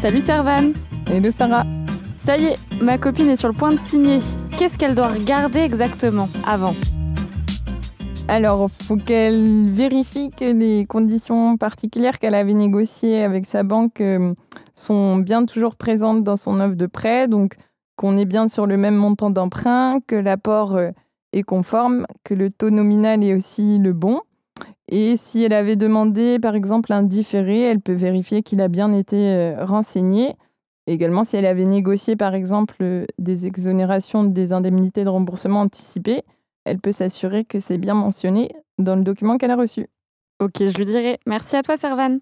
Salut Servan Hello Sarah Ça y est, ma copine est sur le point de signer. Qu'est-ce qu'elle doit regarder exactement avant Alors, faut qu'elle vérifie que les conditions particulières qu'elle avait négociées avec sa banque euh, sont bien toujours présentes dans son offre de prêt. Donc, qu'on est bien sur le même montant d'emprunt, que l'apport euh, est conforme, que le taux nominal est aussi le bon. Et si elle avait demandé, par exemple, un différé, elle peut vérifier qu'il a bien été euh, renseigné. Également, si elle avait négocié, par exemple, euh, des exonérations des indemnités de remboursement anticipées, elle peut s'assurer que c'est bien mentionné dans le document qu'elle a reçu. Ok, je lui dirai. Merci à toi, Servan.